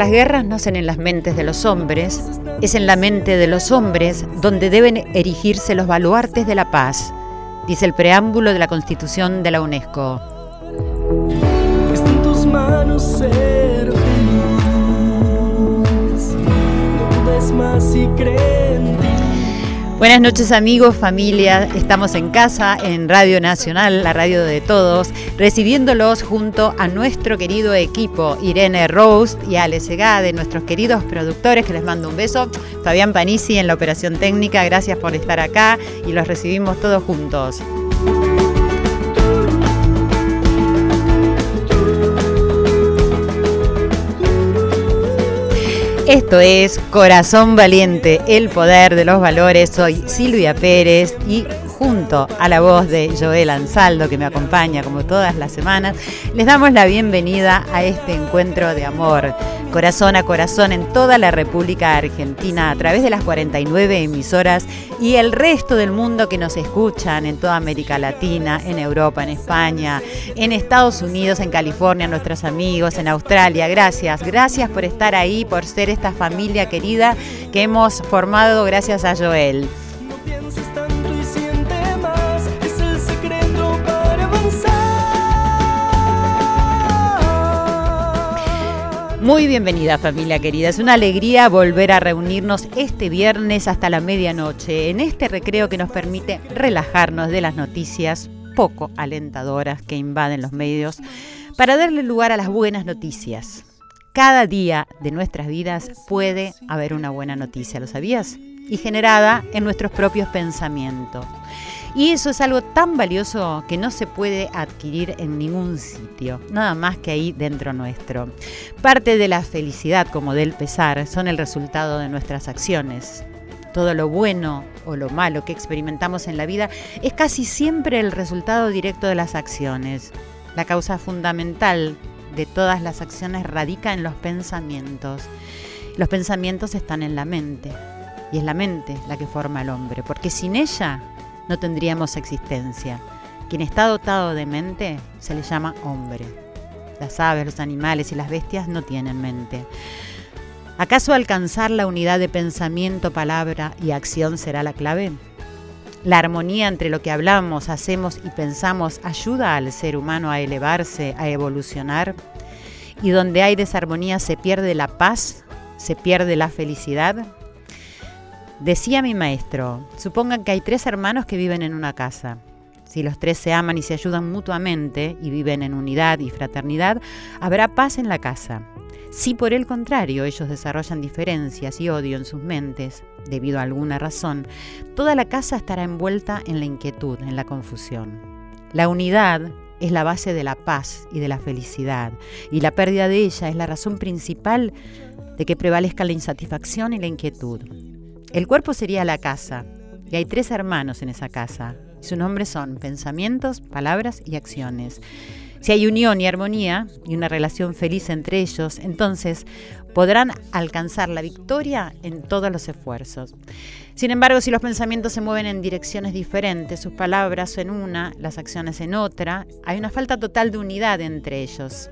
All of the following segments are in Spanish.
las guerras nacen en las mentes de los hombres, es en la mente de los hombres donde deben erigirse los baluartes de la paz, dice el preámbulo de la Constitución de la UNESCO. En tus Buenas noches amigos, familia. Estamos en casa, en Radio Nacional, la radio de todos, recibiéndolos junto a nuestro querido equipo, Irene Rose y Ale Segade, nuestros queridos productores, que les mando un beso. Fabián Panisi en la operación técnica, gracias por estar acá y los recibimos todos juntos. Esto es Corazón Valiente, el poder de los valores. Soy Silvia Pérez y junto a la voz de Joel Ansaldo, que me acompaña como todas las semanas, les damos la bienvenida a este encuentro de amor, corazón a corazón en toda la República Argentina, a través de las 49 emisoras y el resto del mundo que nos escuchan en toda América Latina, en Europa, en España, en Estados Unidos, en California, nuestros amigos, en Australia. Gracias, gracias por estar ahí, por ser esta familia querida que hemos formado gracias a Joel. Muy bienvenida familia querida, es una alegría volver a reunirnos este viernes hasta la medianoche en este recreo que nos permite relajarnos de las noticias poco alentadoras que invaden los medios para darle lugar a las buenas noticias. Cada día de nuestras vidas puede haber una buena noticia, ¿lo sabías? Y generada en nuestros propios pensamientos. Y eso es algo tan valioso que no se puede adquirir en ningún sitio, nada más que ahí dentro nuestro. Parte de la felicidad como del pesar son el resultado de nuestras acciones. Todo lo bueno o lo malo que experimentamos en la vida es casi siempre el resultado directo de las acciones. La causa fundamental de todas las acciones radica en los pensamientos. Los pensamientos están en la mente y es la mente la que forma al hombre, porque sin ella no tendríamos existencia. Quien está dotado de mente se le llama hombre. Las aves, los animales y las bestias no tienen mente. ¿Acaso alcanzar la unidad de pensamiento, palabra y acción será la clave? La armonía entre lo que hablamos, hacemos y pensamos ayuda al ser humano a elevarse, a evolucionar. Y donde hay desarmonía se pierde la paz, se pierde la felicidad. Decía mi maestro, supongan que hay tres hermanos que viven en una casa. Si los tres se aman y se ayudan mutuamente y viven en unidad y fraternidad, habrá paz en la casa. Si por el contrario ellos desarrollan diferencias y odio en sus mentes, debido a alguna razón, toda la casa estará envuelta en la inquietud, en la confusión. La unidad es la base de la paz y de la felicidad, y la pérdida de ella es la razón principal de que prevalezca la insatisfacción y la inquietud. El cuerpo sería la casa, y hay tres hermanos en esa casa. Sus nombres son pensamientos, palabras y acciones. Si hay unión y armonía y una relación feliz entre ellos, entonces podrán alcanzar la victoria en todos los esfuerzos. Sin embargo, si los pensamientos se mueven en direcciones diferentes, sus palabras en una, las acciones en otra, hay una falta total de unidad entre ellos.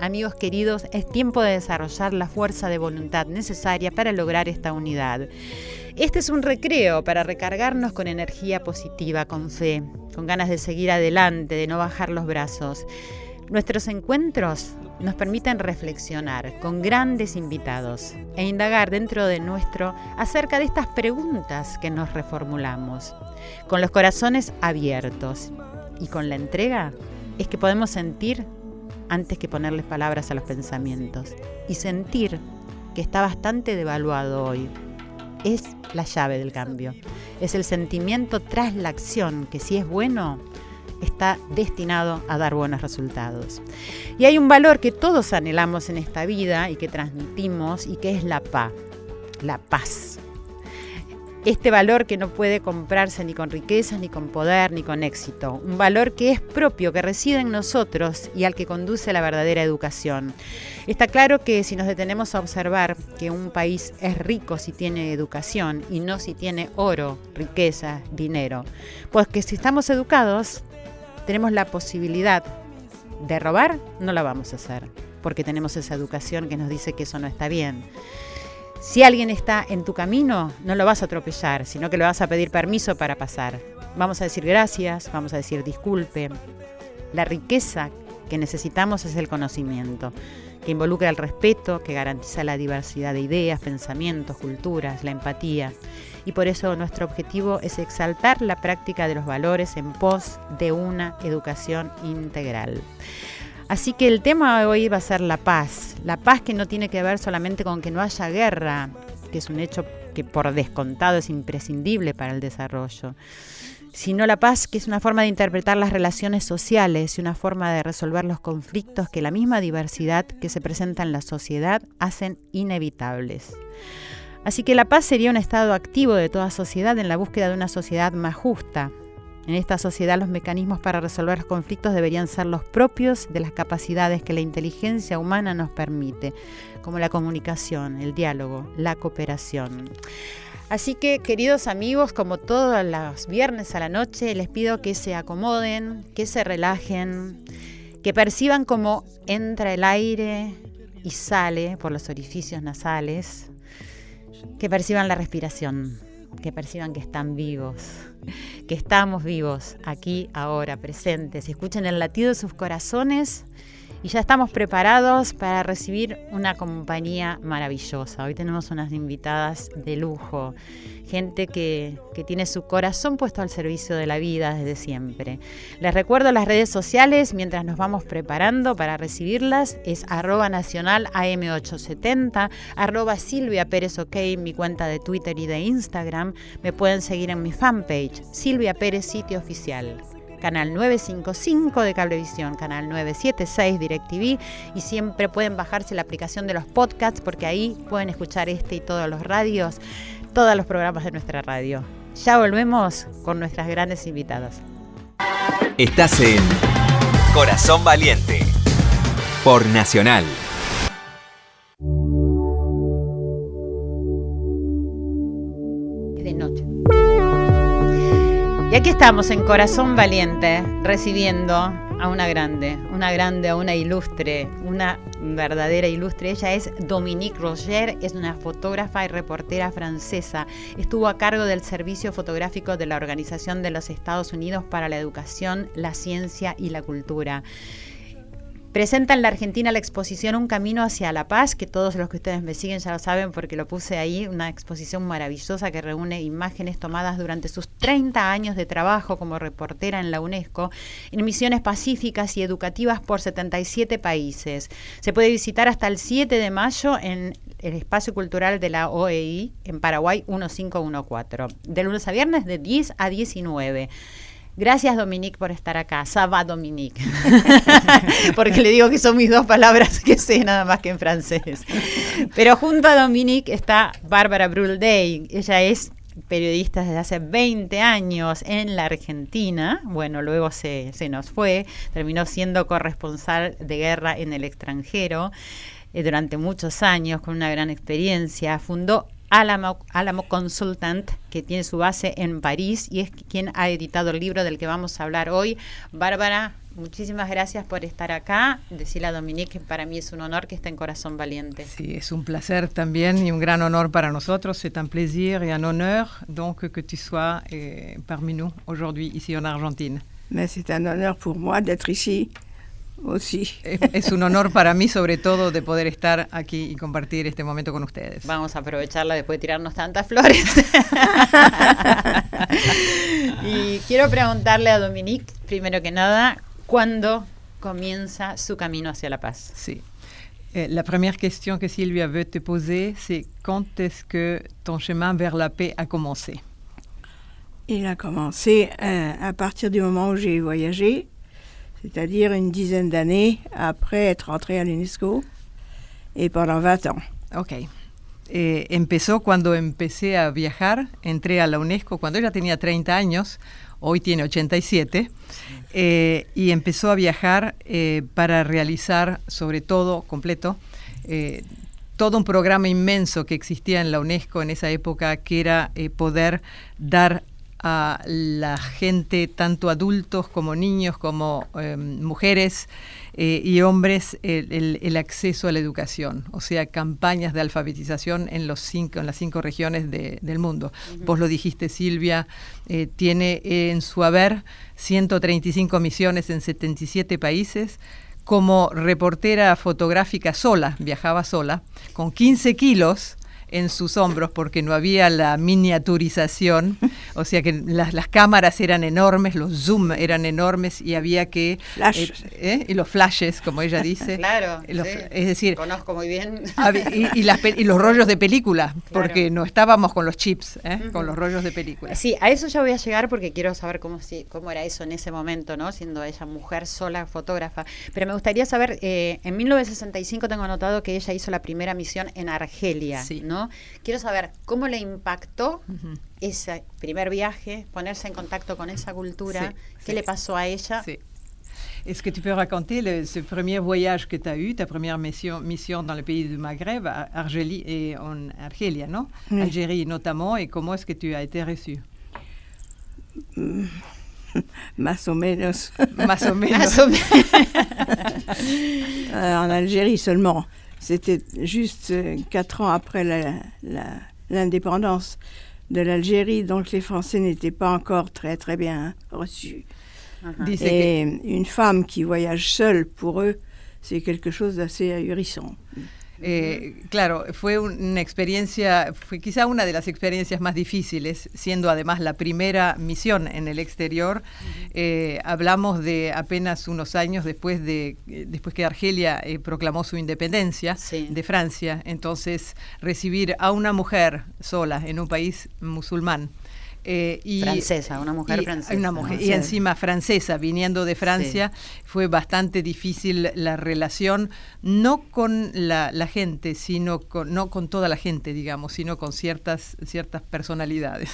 Amigos queridos, es tiempo de desarrollar la fuerza de voluntad necesaria para lograr esta unidad. Este es un recreo para recargarnos con energía positiva, con fe, con ganas de seguir adelante, de no bajar los brazos. Nuestros encuentros nos permiten reflexionar con grandes invitados e indagar dentro de nuestro acerca de estas preguntas que nos reformulamos. Con los corazones abiertos y con la entrega es que podemos sentir antes que ponerles palabras a los pensamientos y sentir que está bastante devaluado hoy. Es la llave del cambio. Es el sentimiento tras la acción que si es bueno, está destinado a dar buenos resultados. Y hay un valor que todos anhelamos en esta vida y que transmitimos y que es la paz. La paz. Este valor que no puede comprarse ni con riquezas, ni con poder, ni con éxito. Un valor que es propio, que reside en nosotros y al que conduce la verdadera educación. Está claro que si nos detenemos a observar que un país es rico si tiene educación y no si tiene oro, riqueza, dinero, pues que si estamos educados, tenemos la posibilidad de robar, no la vamos a hacer, porque tenemos esa educación que nos dice que eso no está bien. Si alguien está en tu camino, no lo vas a atropellar, sino que le vas a pedir permiso para pasar. Vamos a decir gracias, vamos a decir disculpe. La riqueza que necesitamos es el conocimiento, que involucra el respeto, que garantiza la diversidad de ideas, pensamientos, culturas, la empatía. Y por eso nuestro objetivo es exaltar la práctica de los valores en pos de una educación integral. Así que el tema de hoy va a ser la paz. La paz que no tiene que ver solamente con que no haya guerra, que es un hecho que por descontado es imprescindible para el desarrollo, sino la paz que es una forma de interpretar las relaciones sociales y una forma de resolver los conflictos que la misma diversidad que se presenta en la sociedad hacen inevitables. Así que la paz sería un estado activo de toda sociedad en la búsqueda de una sociedad más justa, en esta sociedad los mecanismos para resolver los conflictos deberían ser los propios de las capacidades que la inteligencia humana nos permite, como la comunicación, el diálogo, la cooperación. Así que, queridos amigos, como todos los viernes a la noche, les pido que se acomoden, que se relajen, que perciban cómo entra el aire y sale por los orificios nasales, que perciban la respiración, que perciban que están vivos que estamos vivos aquí, ahora, presentes. Escuchen el latido de sus corazones y ya estamos preparados para recibir una compañía maravillosa. Hoy tenemos unas invitadas de lujo gente que, tiene su corazón puesto al servicio de la vida desde siempre. Les recuerdo las redes sociales mientras nos vamos preparando para recibirlas. Es arroba nacional AM870, arroba Silvia Pérez OK, mi cuenta de Twitter y de Instagram. Me pueden seguir en mi fanpage, Silvia Pérez Sitio Oficial canal 955 de Cablevisión, canal 976 DirecTV y siempre pueden bajarse la aplicación de los podcasts porque ahí pueden escuchar este y todos los radios todos los programas de nuestra radio. Ya volvemos con nuestras grandes invitadas. Estás en Corazón Valiente por Nacional. Y aquí estamos en Corazón Valiente recibiendo a una grande, una grande, a una ilustre, una verdadera ilustre. Ella es Dominique Roger, es una fotógrafa y reportera francesa. Estuvo a cargo del servicio fotográfico de la Organización de los Estados Unidos para la Educación, la Ciencia y la Cultura. Presenta en la Argentina la exposición Un Camino hacia la Paz, que todos los que ustedes me siguen ya lo saben porque lo puse ahí, una exposición maravillosa que reúne imágenes tomadas durante sus 30 años de trabajo como reportera en la UNESCO, en misiones pacíficas y educativas por 77 países. Se puede visitar hasta el 7 de mayo en el espacio cultural de la OEI en Paraguay 1514, de lunes a viernes de 10 a 19. Gracias Dominique por estar acá. Saba Dominique. Porque le digo que son mis dos palabras que sé nada más que en francés. Pero junto a Dominique está Bárbara Brulday. Ella es periodista desde hace 20 años en la Argentina. Bueno, luego se, se nos fue. Terminó siendo corresponsal de guerra en el extranjero eh, durante muchos años con una gran experiencia. Fundó Alamo, Alamo Consultant, que tiene su base en París y es quien ha editado el libro del que vamos a hablar hoy. Bárbara, muchísimas gracias por estar acá. Decirle a Dominique que para mí es un honor que esté en Corazón Valiente. Sí, es un placer también y un gran honor para nosotros. C'est un plaisir et un honneur donc que tu sois eh, parmi nous aujourd'hui ici en Argentine. Mais c'est un honneur pour moi d'être ici Oh, sí. Es, un honor para mí, sobre todo, de poder estar aquí y compartir este momento con ustedes. Vamos a aprovecharla después de tirarnos tantas flores. y quiero preguntarle a Dominique, primero que nada, ¿cuándo comienza su camino hacia la paz? Sí. Eh, la première question que Sylvia veut te poser, c'est quand est-ce que ton chemin vers la paix a commencé Il a commencé euh, à partir du moment où j'ai voyagé c'est-à-dire une dizaine d'années après être entré à l'UNESCO et pendant 20 ans. Ok. eh, empezó cuando empecé a viajar, entré a la UNESCO cuando ella tenía 30 años, hoy tiene 87, eh, y empezó a viajar eh, para realizar, sobre todo, completo, todo un programa inmenso que existía en la UNESCO en esa época, que era poder dar a la gente, tanto adultos como niños, como em, mujeres eh, y hombres, el, acceso a la educación, o sea, campañas de alfabetización en, los cinco, en las cinco regiones del mundo. Vos lo dijiste, Silvia, eh, tiene en su haber 135 misiones en 77 países como reportera fotográfica sola, viajaba sola, con 15 kilos en sus hombros porque no había la miniaturización, o sea que las, las cámaras eran enormes, los zoom eran enormes y había que... Eh, ¿eh? Y los flashes, como ella dice. claro. Es decir... Conozco muy bien. Y, y, los rollos de película, porque no estábamos con los chips, ¿eh? con los rollos de película. Sí, a eso ya voy a llegar porque quiero saber cómo, si, cómo era eso en ese momento, ¿no? Siendo ella mujer sola, fotógrafa. Pero me gustaría saber, en 1965 tengo anotado que ella hizo la primera misión en Argelia, ¿no? Quiero saber cómo le impactó ese primer viaje, ponerse en contacto con esa cultura, qué le pasó a ella. Est-ce que tu peux raconter le, ce premier voyage que tu as eu, ta première mission, mission dans le pays du Maghreb, Argélie et en Argelia, non? Algérie notamment, et comment est-ce que tu as été reçu Más o menos. Más o menos. euh, en Algérie seulement. C'était juste euh, quatre ans après l'indépendance de l'Algérie, donc les Français n'étaient pas encore très très bien reçus. Uh-huh. Et une femme qui voyage seule, pour eux, c'est quelque chose d'assez ahurissant. Eh, claro, fue una experiencia, fue quizá una de las experiencias más difíciles, siendo además la primera misión en el exterior. Eh, hablamos de apenas unos años después de después que Argelia eh, proclamó su independencia de Francia, entonces recibir a una mujer sola en un país musulmán eh, y, francesa, una mujer francesa. Una mujer, Y encima francesa, viniendo de Francia, fue bastante difícil la relación, no con la, gente, sino con, no con toda la gente, digamos, sino con ciertas, ciertas personalidades.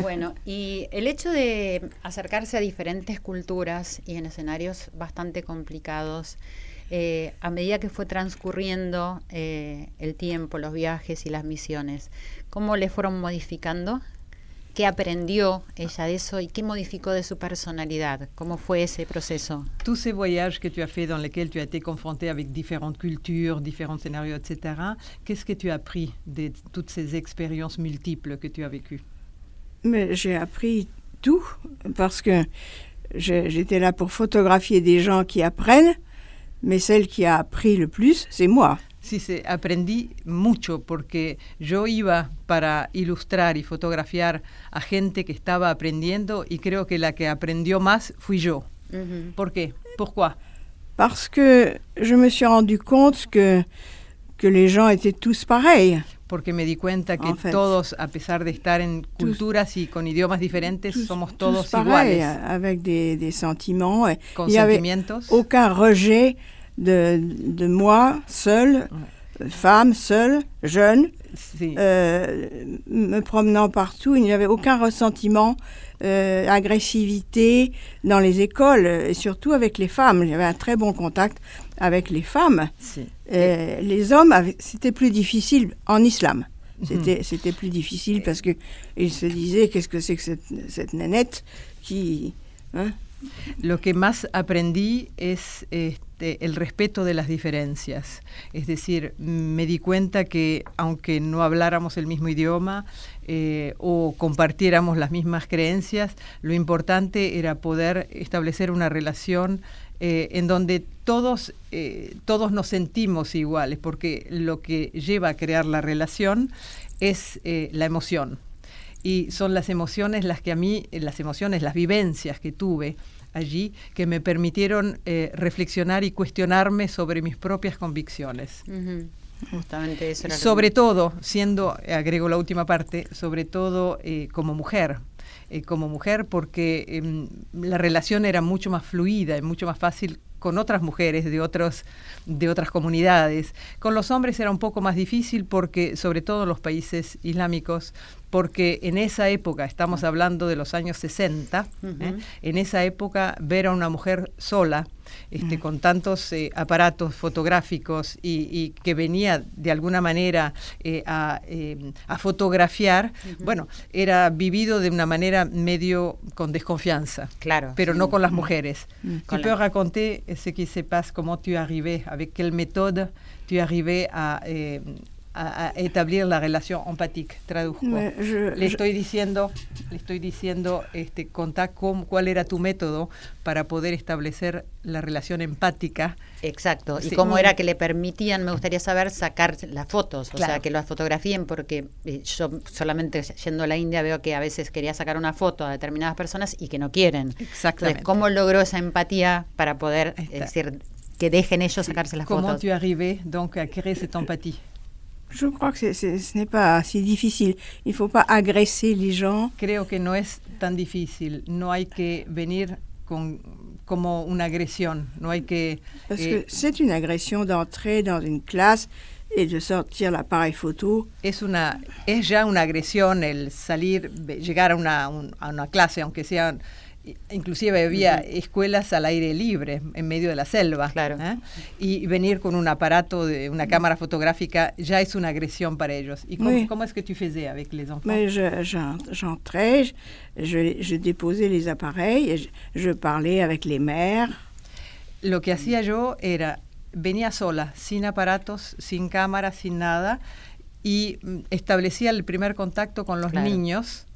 Bueno, y el hecho de acercarse a diferentes culturas y en escenarios bastante complicados, eh, a medida que fue transcurriendo eh, el tiempo, los viajes y las misiones, ¿cómo le fueron modificando ¿Qué aprendió ella de eso y qué modificó de su personalidad? ¿Cómo fue ese proceso? Tous ces voyages que tu as fait dans lesquels tu as été confronté avec différentes cultures, différents scénarios, etc., qu'est-ce que tu as appris de toutes ces expériences multiples que tu as vécues? Mais j'ai appris tout parce que j'étais là pour photographier des gens qui apprennent, mais celle qui a appris le plus, c'est moi. Sí, sí, aprendí mucho porque yo iba para ilustrar y fotografiar a gente que estaba aprendiendo y creo que la que aprendió más fui yo. ¿Por qué? Pourquoi? Parce que je me suis rendu compte que, que les gens étaient tous pareils. Porque me di cuenta que todos, a pesar de estar en culturas y con idiomas diferentes, somos todos iguales. Avec des, des sentiments. Con sentimientos. aucun rejet de, de moi, seule, femme, seule, jeune, euh, me promenant partout. Il n'y avait aucun ressentiment, euh, agressivité dans les écoles et surtout avec les femmes. J'avais un très bon contact avec les femmes. Euh, les hommes, c'était plus difficile en islam. Mhm. C'était plus difficile parce qu'ils se disaient qu'est-ce que c'est que cette, cette nénette qui... Hein? Lo que más aprendí es este, el respeto de las diferencias. Es decir, me di cuenta que aunque no habláramos el mismo idioma eh, o compartiéramos las mismas creencias, lo importante era poder establecer una relación eh, en donde todos, eh, todos nos sentimos iguales, porque lo que lleva a crear la relación es la emoción y son las emociones las que a mí, las emociones, las vivencias que tuve allí que me permitieron eh, reflexionar y cuestionarme sobre mis propias convicciones. Justamente eso. sobre todo, siendo, agrego la última parte, sobre todo eh, como mujer. Eh, como mujer porque em, la relación era mucho más fluida y mucho más fácil con otras mujeres de otros de otras comunidades. Con los hombres era un poco más difícil porque, sobre todo en los países islámicos, porque en esa época, estamos hablando de los años 60, ¿eh? en esa época ver a una mujer sola, este, con tantos eh, aparatos fotográficos y, que venía de alguna manera eh, a, fotografiar, bueno, era vivido de una manera medio con desconfianza. Claro. Pero no con las mujeres. Tu peux raconter ce qui se passe, comment tu arrivé, avec quelle méthode tu arrivé a a, establecer la relación empática, traduzco. le estoy diciendo, le estoy diciendo, este, contá cuál era tu método para poder establecer la relación empática. Exacto, y cómo era que le permitían, me gustaría saber, sacar las fotos, o sea, que las fotografíen, porque eh, yo solamente yendo a la India veo que a veces quería sacar una foto a determinadas personas y que no quieren. Exactamente. ¿cómo logró esa empatía para poder decir que dejen ellos sacarse las fotos? ¿Cómo tu arrivé donc à créer cette empathie? Je crois que ce n'est pas si difficile. Il ne faut pas agresser les gens. Creo que no es tan difícil. No hay que venir con, como una agresión. No hay que. Parce que eh, c'est une agression d'entrer dans une classe et de sortir l'appareil photo. Es una, es ya una agresión el salir, llegar a una, a una clase, aunque sea inclusive había escuelas al aire libre en medio de la selva claro. ¿eh? y venir con un aparato de una cámara fotográfica ya es una agresión para ellos y cómo, oui. cómo que tu faisais avec les enfants Mais j'entrais je, je, déposais les appareils et je, je parlais avec les mères lo que hacía yo era venía sola sin aparatos sin cámara sin nada y mm, establecía el primer contacto con los claro. niños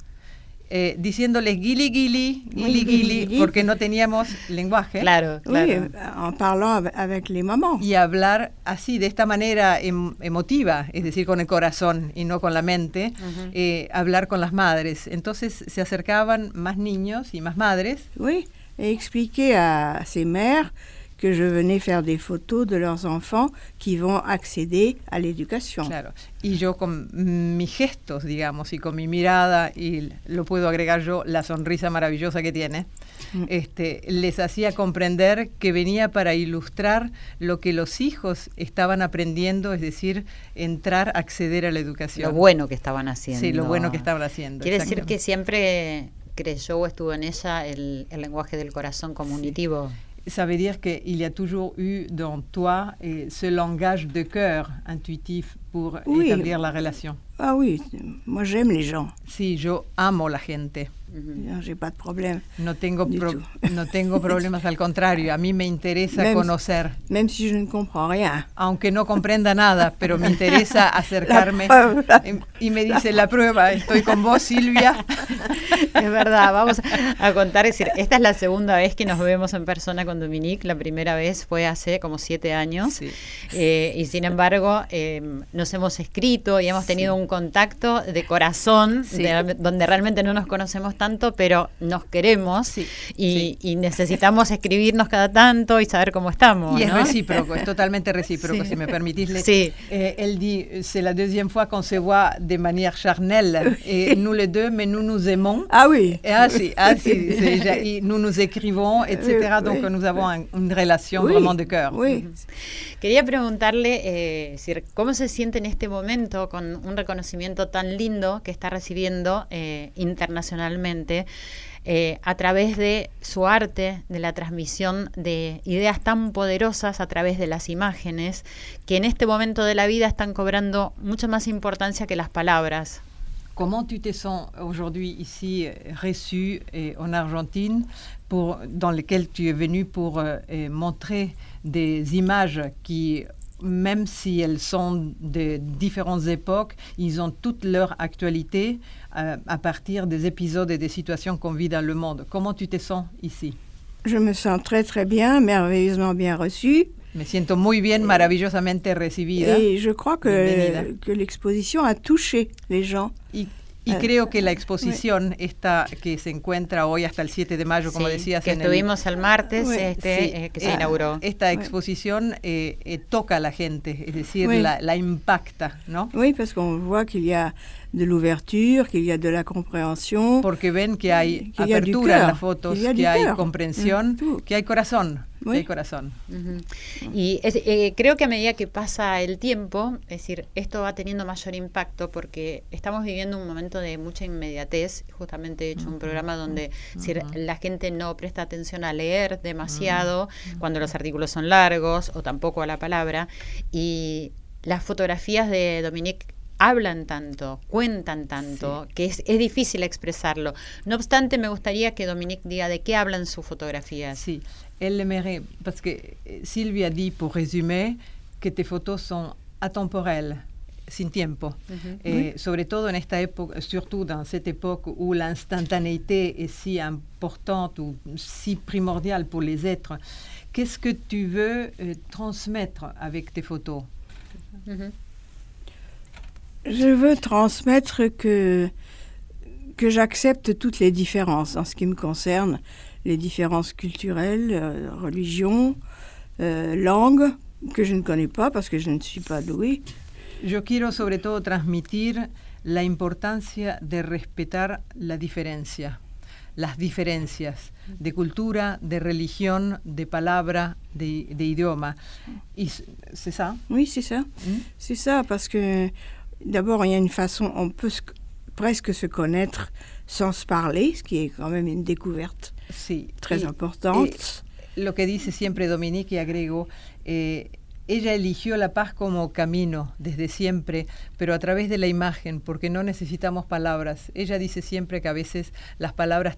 eh, diciéndoles guili guili, guili guili, porque no teníamos lenguaje. Claro, claro. Oui, en parlant avec les mamans. Y hablar así, de esta manera em, emotiva, es decir, con el corazón y no con la mente, uh -huh. eh, hablar con las madres. Entonces se acercaban más niños y más madres. Oui, et expliquer a ces mères que je venais faire des photos de leurs enfants qui vont acceder à l'éducation. Claro. Y yo con mis gestos, digamos, y con mi mirada, y lo puedo agregar yo, la sonrisa maravillosa que tiene, mm. este, les hacía comprender que venía para ilustrar lo que los hijos estaban aprendiendo, es decir, entrar, acceder a la educación. Lo bueno que estaban haciendo. Sí, lo bueno que estaban haciendo. Quiere decir que siempre creyó o estuvo en ella el, el lenguaje del corazón comunitivo. Sí. Ça veut dire qu'il y a toujours eu dans toi et ce langage de cœur intuitif pour oui. établir la relation. Ah oui, moi j'aime les gens. Si, yo amo la gente. No, pas de problème. No tengo, pro, no tengo problemas, al contrario, a mí me interesa même, conocer. Même si je ne comprends rien. Aunque no comprenda nada, pero me interesa acercarme. y me dice, la prueba, estoy con vos, Silvia. es verdad, vamos a contar, es decir, esta es la segunda vez que nos vemos en persona con Dominique, la primera vez fue hace como siete años, sí. eh, y sin embargo eh, nos hemos escrito y hemos tenido sí. un contacto de corazón, sí. de, donde realmente no nos conocemos tanto, pero nos queremos sí, y, y, necesitamos escribirnos cada tanto y saber cómo estamos. Y ¿no? es recíproco, es totalmente recíproco, si me permitís. Sí. Eh, elle dit, c'est la deuxième fois qu'on se voit de manière charnelle, et nous les deux, mais nous nous aimons. Ah oui. Et, ah si, ah et nous nous écrivons, etc. Donc nous avons un, une relation vraiment de cœur. Oui. Quería preguntarle, eh, ¿cómo se siente en este momento con un reconocimiento tan lindo que está recibiendo eh, internacionalmente eh, a través de su arte, de la transmisión de ideas tan poderosas a través de las imágenes, que en este momento de la vida están cobrando mucha más importancia que las palabras? Comment tu te sens aujourd'hui ici reçu en Argentine, pour, dans lequel tu es venu pour euh, montrer des images qui, même si elles sont de différentes époques, ils ont toute leur actualité euh, à partir des épisodes et des situations qu'on vit dans le monde. Comment tu te sens ici? Je me sens très très bien, merveilleusement bien reçue. Me siento muy bien, maravillosamente recibida. Et je crois que, que l'exposition a touché les gens. Y, y creo que la exposición esta que se encuentra hoy hasta el 7 de mayo, como sí, decías, que en estuvimos el, el martes este, sí, eh, que se inauguró. Esta exposición eh, eh, toca a la gente, es decir, la, la, impacta, ¿no? Oui, parce qu'on voit qu'il y a de l'ouverture, qu'il y a de la compréhension. Porque ven que hay apertura en las fotos, que hay comprensión, mm, que hay corazón. Del corazón. Y eh, creo que a medida que pasa el tiempo, es decir, esto va teniendo mayor impacto porque estamos viviendo un momento de mucha inmediatez. Justamente he hecho un programa donde la gente no presta atención a leer demasiado cuando los artículos son largos o tampoco a la palabra. Y las fotografías de Dominique hablan tanto, cuentan tanto, que es, es, difícil expresarlo. No obstante, me gustaría que Dominique diga de qué hablan sus fotografías. Sí, elle aimerait, parce que eh, Sylvia dit, pour résumer, que tes photos sont atemporelles, sin tiempo, -huh. eh, oui. en esta surtout dans cette époque où l'instantanéité est si importante ou si primordiale pour les êtres. Qu'est-ce que tu veux euh, transmettre avec tes photos? Je veux transmettre que, que j'accepte toutes les différences en ce qui me concerne, les différences culturelles, euh, religions, euh, langues, que je ne connais pas parce que je ne suis pas douée. Yo quiero sobre todo transmitir la importancia de respetar la diferencia, las diferencias de cultura, de religión, de palabra, de, de idioma. ¿C'est ça? Oui, c'est ça. Mm? C'est ça parce que D'abord, il y a une façon, on peut se, presque se connaître sans se parler, ce qui est quand même une découverte sí. très y, importante. Y lo que dice siempre Dominique y agrego, eh, ella eligió la paz como camino desde siempre, pero a través de la imagen, porque no necesitamos palabras. Ella dice siempre que a veces las palabras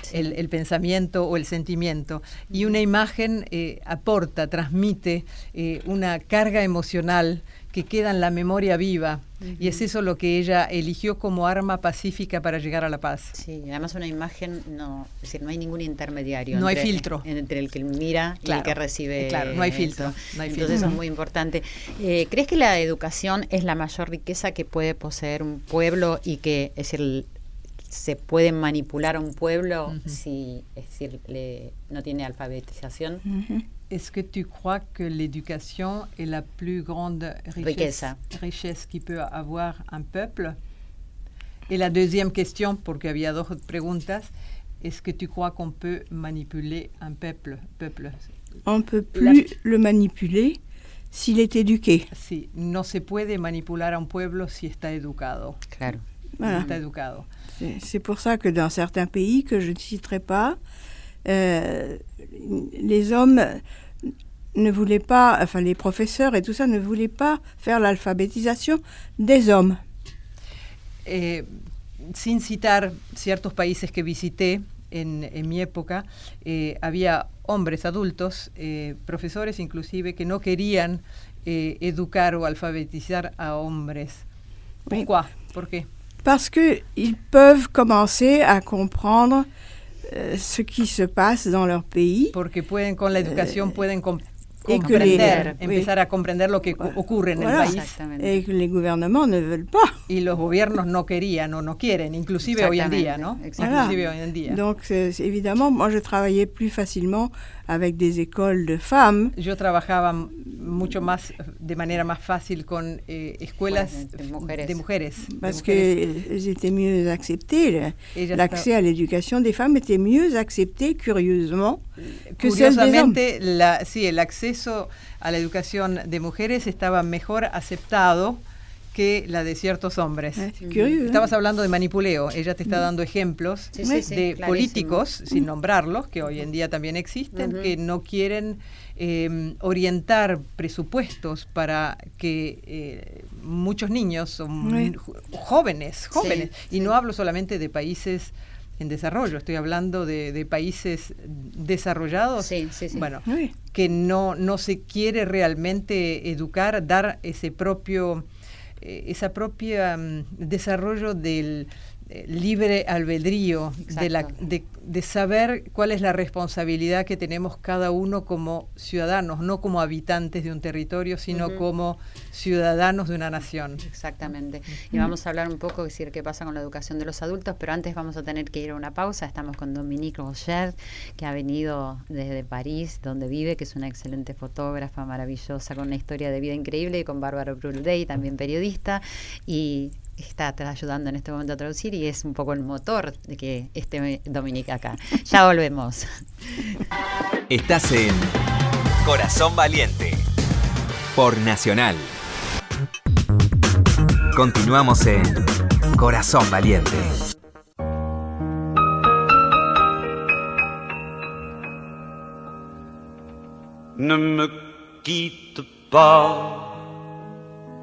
sí. el, el, pensamiento o el sentimiento. Y una imagen eh, aporta, transmite eh, una carga emocional que queda en la memoria viva. Uh -huh. Y es eso lo que ella eligió como arma pacífica para llegar a la paz. Sí, además una imagen, no, es decir, no hay ningún intermediario. No entre, hay filtro. Entre el que mira claro, y el que recibe. Claro, no hay filtro. No hay Entonces filtro. eso es muy importante. Eh, ¿Crees que la educación es la mayor riqueza que puede poseer un pueblo y que, es decir, se puede manipular a un pueblo uh -huh. si, es decir, le, no tiene alfabetización? Uh -huh. Est-ce que tu crois que l'éducation est la plus grande richesse, richesse qui peut avoir un peuple? Et la deuxième question, porque había dos preguntas, est-ce que tu crois qu'on peut manipuler un peuple, peuple? On ne peut plus la... le manipuler s'il est éduqué. Sí, no se puede manipular a un pueblo si está educado. Claro. Voilà. Si está educado. C'est pour ça que dans certains pays que je ne citerai pas, euh, les hommes ne voulaient pas, enfin les professeurs et tout ça ne voulaient pas faire l'alphabétisation des hommes. Eh, sin citar ciertos países que visité en, en mi época, eh, había hombres adultos, eh, profesores inclusive, que no querían eh, educar o alfabetizar a hombres. Pourquoi? ¿Por qué? Parce qu'ils peuvent commencer à comprendre euh, ce qui se passe dans leur pays. Porque pueden, con la educación euh, pueden comprender, les, empezar oui. a comprender lo que voilà. ocurre en voilà. el país. Et que les gouvernements ne veulent pas. Y los gobiernos no querían o no quieren, inclusive hoy en día, ¿no? Inclusive hoy en día. Donc, évidemment, moi, je travaillais plus facilement avec des écoles de femmes. Yo trabajaba mucho más, de manera más fácil con eh, escuelas de mujeres. De mujeres Parce qu'elles étaient mieux acceptées. L'accès à l'éducation des femmes était mieux accepté, curieusement, que celle des hommes. La, sí, el acceso a la educación de mujeres estaba mejor aceptado que la de ciertos hombres. Eh, curieux, Estabas hablando de manipuleo, ella te está dando ejemplos sí, sí, sí, de políticos, sin nombrarlos, que hoy en día también existen, uh -huh. que no quieren eh, orientar presupuestos para que eh, muchos niños son jóvenes, jóvenes, y no hablo solamente de países en desarrollo, estoy hablando de, de países desarrollados, sí, sí, sí. bueno, que no, no se quiere realmente educar, dar ese propio esa propia um, desarrollo del eh, libre albedrío, de, la, de, de, saber cuál es la responsabilidad que tenemos cada uno como ciudadanos, no como habitantes de un territorio, sino uh -huh. como ciudadanos de una nación. Exactamente. Uh -huh. Y vamos a hablar un poco, decir, qué pasa con la educación de los adultos, pero antes vamos a tener que ir a una pausa. Estamos con Dominique Roger, que ha venido desde París, donde vive, que es una excelente fotógrafa, maravillosa, con una historia de vida increíble, y con Bárbara Brulday, también periodista. Y está ayudando en este momento a traducir y es un poco el motor de que esté Dominique acá. Ya volvemos. Estás en Corazón Valiente por Nacional. Continuamos en Corazón Valiente. Ne me pas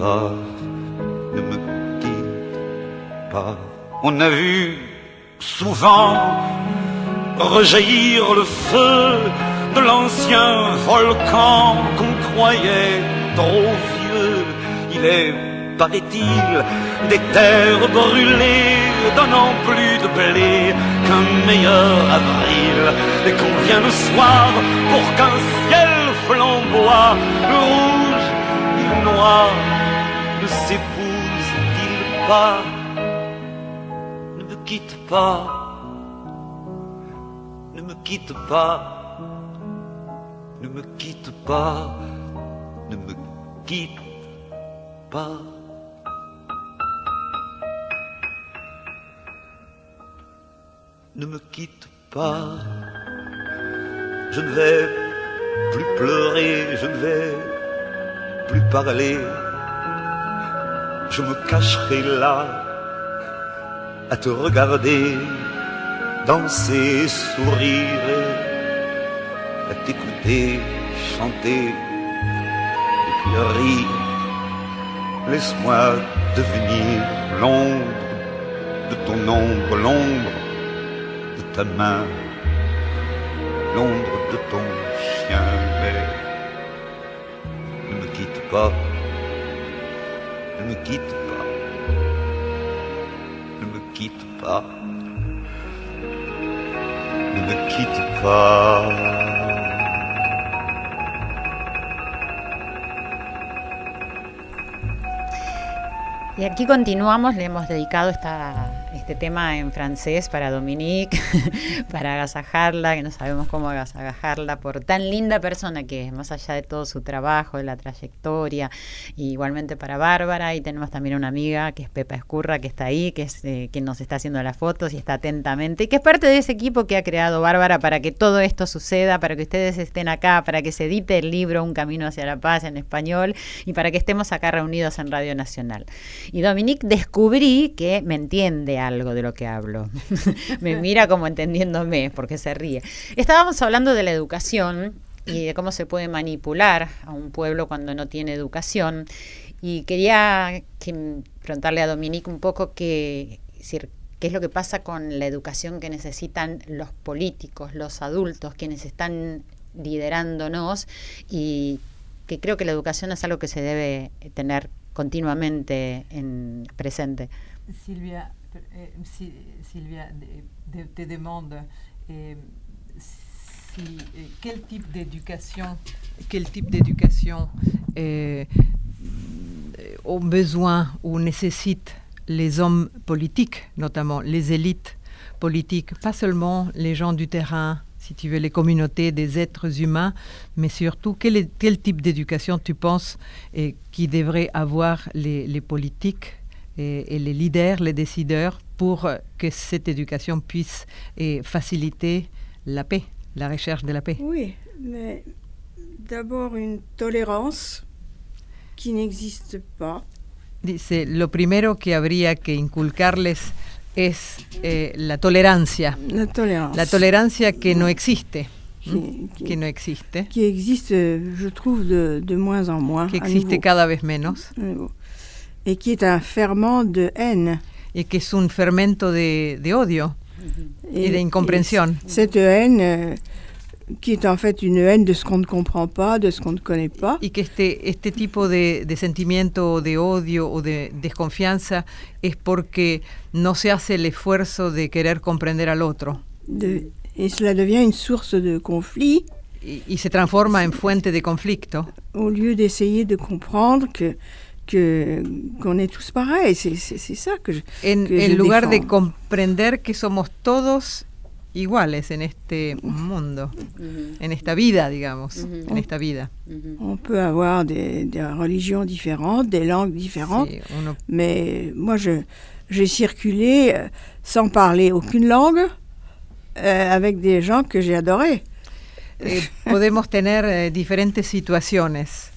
ne me quitte pas. On a vu souvent rejaillir le feu de l'ancien volcan qu'on croyait trop vieux. Il est, paraît-il, des terres brûlées, donnant plus de blé qu'un meilleur avril, et qu'on vient le soir pour qu'un ciel flamboie, le rouge et le noir ne s'épousent-ils pas Ne me quitte pas, ne me quitte pas, ne me quitte pas, ne me quitte pas. Ne me quitte pas, je ne vais plus pleurer, je ne vais plus parler. Je me cacherai là à te regarder, danser, sourire, à t'écouter, chanter et puis rire. Laisse-moi devenir l'ombre de ton ombre, l'ombre de ta main, l'ombre de ton mais ne me quitte pas, quitte pas, ne me quitte pas, ne me quitte pas. Y aquí continuamos, le hemos dedicado esta este tema en francés para Dominique, para agasajarla, que no sabemos cómo agasajarla, por tan linda persona que es, más allá de todo su trabajo, de la trayectoria, igualmente para Bárbara, y tenemos también una amiga que es Pepa Escurra, que está ahí, que es eh, nos está haciendo las fotos y está atentamente, y que es parte de ese equipo que ha creado Bárbara para que todo esto suceda, para que ustedes estén acá, para que se edite el libro Un Camino hacia la Paz en español, y para que estemos acá reunidos en Radio Nacional. Y Dominique descubrí que me entiende algo de lo que hablo. Me mira como entendiéndome, porque se ríe. Estábamos hablando de la educación y de cómo se puede manipular a un pueblo cuando no tiene educación. Y quería preguntarle a Dominique un poco qué es lo que pasa con la educación que necesitan los políticos, los adultos, quienes están liderándonos y que creo que la educación es algo que se debe tener continuamente en presente. Silvia, eh, Silvia te demande eh, si, eh, quel type d'éducation, ont besoin ou nécessitent les hommes politiques, notamment les élites politiques, pas seulement les gens du terrain, si tu veux, les communautés des êtres humains, mais surtout quel, quel type d'éducation tu penses qui devraient avoir les politiques et, et, les leaders, les décideurs, pour que cette éducation puisse et, faciliter la paix, la recherche de la paix Oui, mais d'abord une tolérance qui n'existe pas. Dice, lo primero que habría que inculcarles es eh, la tolerancia. La tolérance. La tolerancia que no existe. Qui, qui, que no existe. Qui existe, je trouve, de, de moins en moins. Que existe cada vez menos. Et qui est un ferment de haine. Y que es un fermento de, de odio y de incomprensión. Cette haine euh, qui est en fait une haine de ce qu'on ne comprend pas, de ce qu'on ne connaît pas. Y que este, este tipo de, de sentimiento de odio o de desconfianza es porque no se hace el esfuerzo de querer comprender al otro. De, et cela devient une source de conflit. Y se transforma en fuente de conflicto. Au lieu d'essayer de comprendre que que qu'on est tous pareils, c'est ça que je En, que en je lugar de défends. comprender que somos todos iguales en este mundo, en esta vida, digamos, en esta vida. On peut avoir des, des religions différentes, des langues différentes, Sí, uno mais moi je j'ai circulé euh, sans parler aucune langue euh, avec des gens que j'ai adorés. eh, podemos tener eh, diferentes situaciones.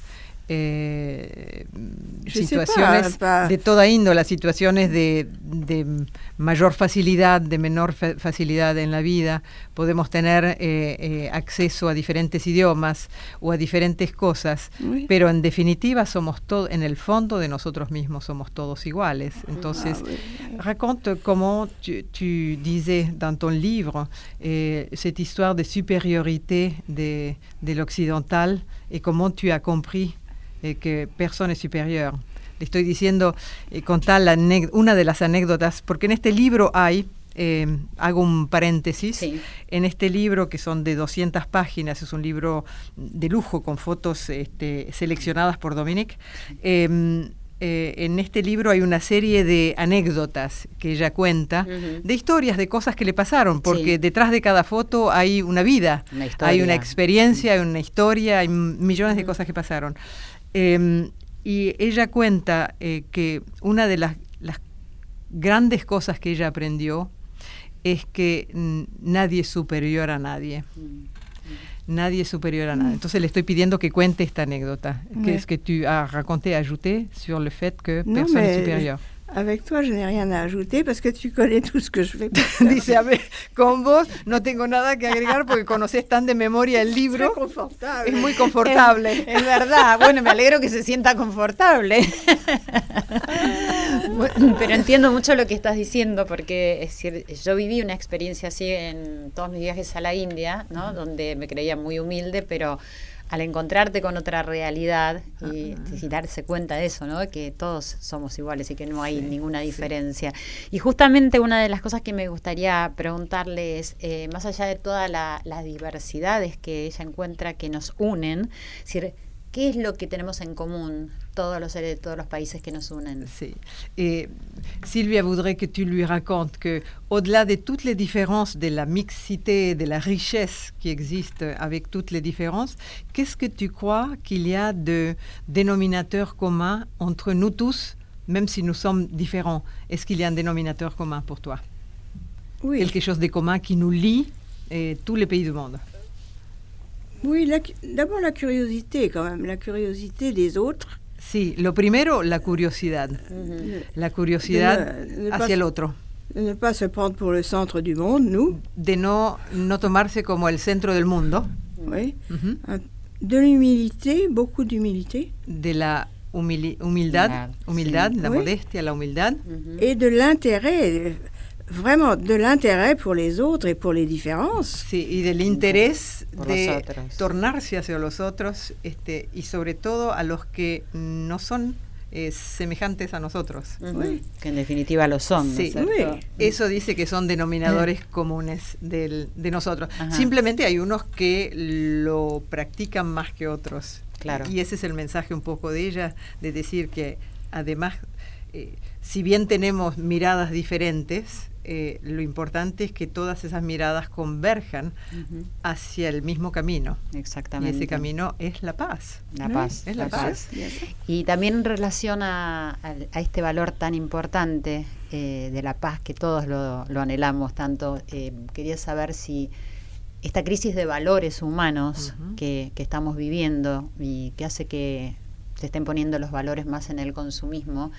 Eh, situaciones pas, de toda índole, situaciones de, de mayor facilidad, de menor fa- facilidad en la vida. Podemos tener eh, eh, acceso a diferentes idiomas o a diferentes cosas, Oui. pero en definitiva somos todos, en el fondo de nosotros mismos somos todos iguales. Entonces, Ah, oui. Raconte comment tu, tu disais dans ton livre eh, cette histoire de supériorité de, de l'occidental et comment tu as compris eh, que personne es superior. Le estoy diciendo, eh, contar la una de las anécdotas, porque en este libro hay, eh, hago un paréntesis, Sí. en este libro que son de 200 páginas, es un libro de lujo con fotos este, seleccionadas por Dominique. eh, eh, en este libro hay una serie de anécdotas que ella cuenta, Ujú. de historias, de cosas que le pasaron, porque Sí. detrás de cada foto hay una vida, Una hay una experiencia, hay una historia, hay millones de cosas que pasaron. Eh, y ella cuenta eh, que una de las, las grandes cosas que ella aprendió es que mm, nadie es superior a nadie. Nadie es superior a nadie. Entonces le estoy pidiendo que cuente esta anécdota. Qu'est-ce que tu as raconté, ajouté sur le fait que personne n'est supérieur Avec toi, je n'ai rien à ajouter parce que tu connais tout ce que je fais. Dice, a ver, con vos no tengo nada que agregar porque conoces tan de memoria el libro. Es muy confortable. Es, es verdad. Bueno, me alegro que se sienta confortable. Bueno, Pero entiendo mucho lo que estás diciendo porque es decir, yo viví una experiencia así en todos mis viajes a la India, ¿no? Donde me creía muy humilde, pero al encontrarte con otra realidad y, y darse cuenta de eso, ¿no? Que todos somos iguales y que no hay ninguna diferencia. Y justamente una de las cosas que me gustaría preguntarle es, eh, más allá de todas la- las diversidades que ella encuentra que nos unen, es decir, ¿qué es lo que tenemos en común todos los seres de todos los países que nos unen? Et Sylvia voudrait que tu lui racontes que, au-delà de toutes les différences, de la mixité, de la richesse qui existe avec toutes les différences, qu'est-ce que tu crois qu'il y a de dénominateur commun entre nous tous, même si nous sommes différents? Est-ce qu'il y a un dénominateur commun pour toi? Oui, Quelque chose de commun qui nous lie et tous les pays du monde oui d'abord la curiosité quand même, la curiosité des autres. Sí, lo primero, la curiosidad. de- La curiosidad de ne- de pas- hacia el otro. de ne pas se prendre pour le centre du monde, nous. De no, no tomarse como el centro del mundo. Oui. de l'humilité, beaucoup d'humilité. De la humildad, humildad, la modestia, la humildad. Et de l'intérêt, vraiment de l'intérêt pour les autres et pour les différences. Sí, y del interés de tornarse hacia los otros este, y sobre todo a los que no son eh, semejantes a nosotros. Que en definitiva lo son. Sí, eso dice que son denominadores comunes del, de nosotros. Simplemente hay unos que lo practican más que otros. Claro. Y ese es el mensaje un poco de ella, de decir que además, eh, si bien tenemos miradas diferentes, eh, lo importante es que todas esas miradas converjan hacia el mismo camino. Exactamente. Y ese camino es la paz. La paz. Es la, paz. Y también en relación a, este valor tan importante eh, de la paz que todos lo, anhelamos tanto, eh, quería saber si esta crisis de valores humanos que, que estamos viviendo y que hace que se estén poniendo los valores más en el consumismo,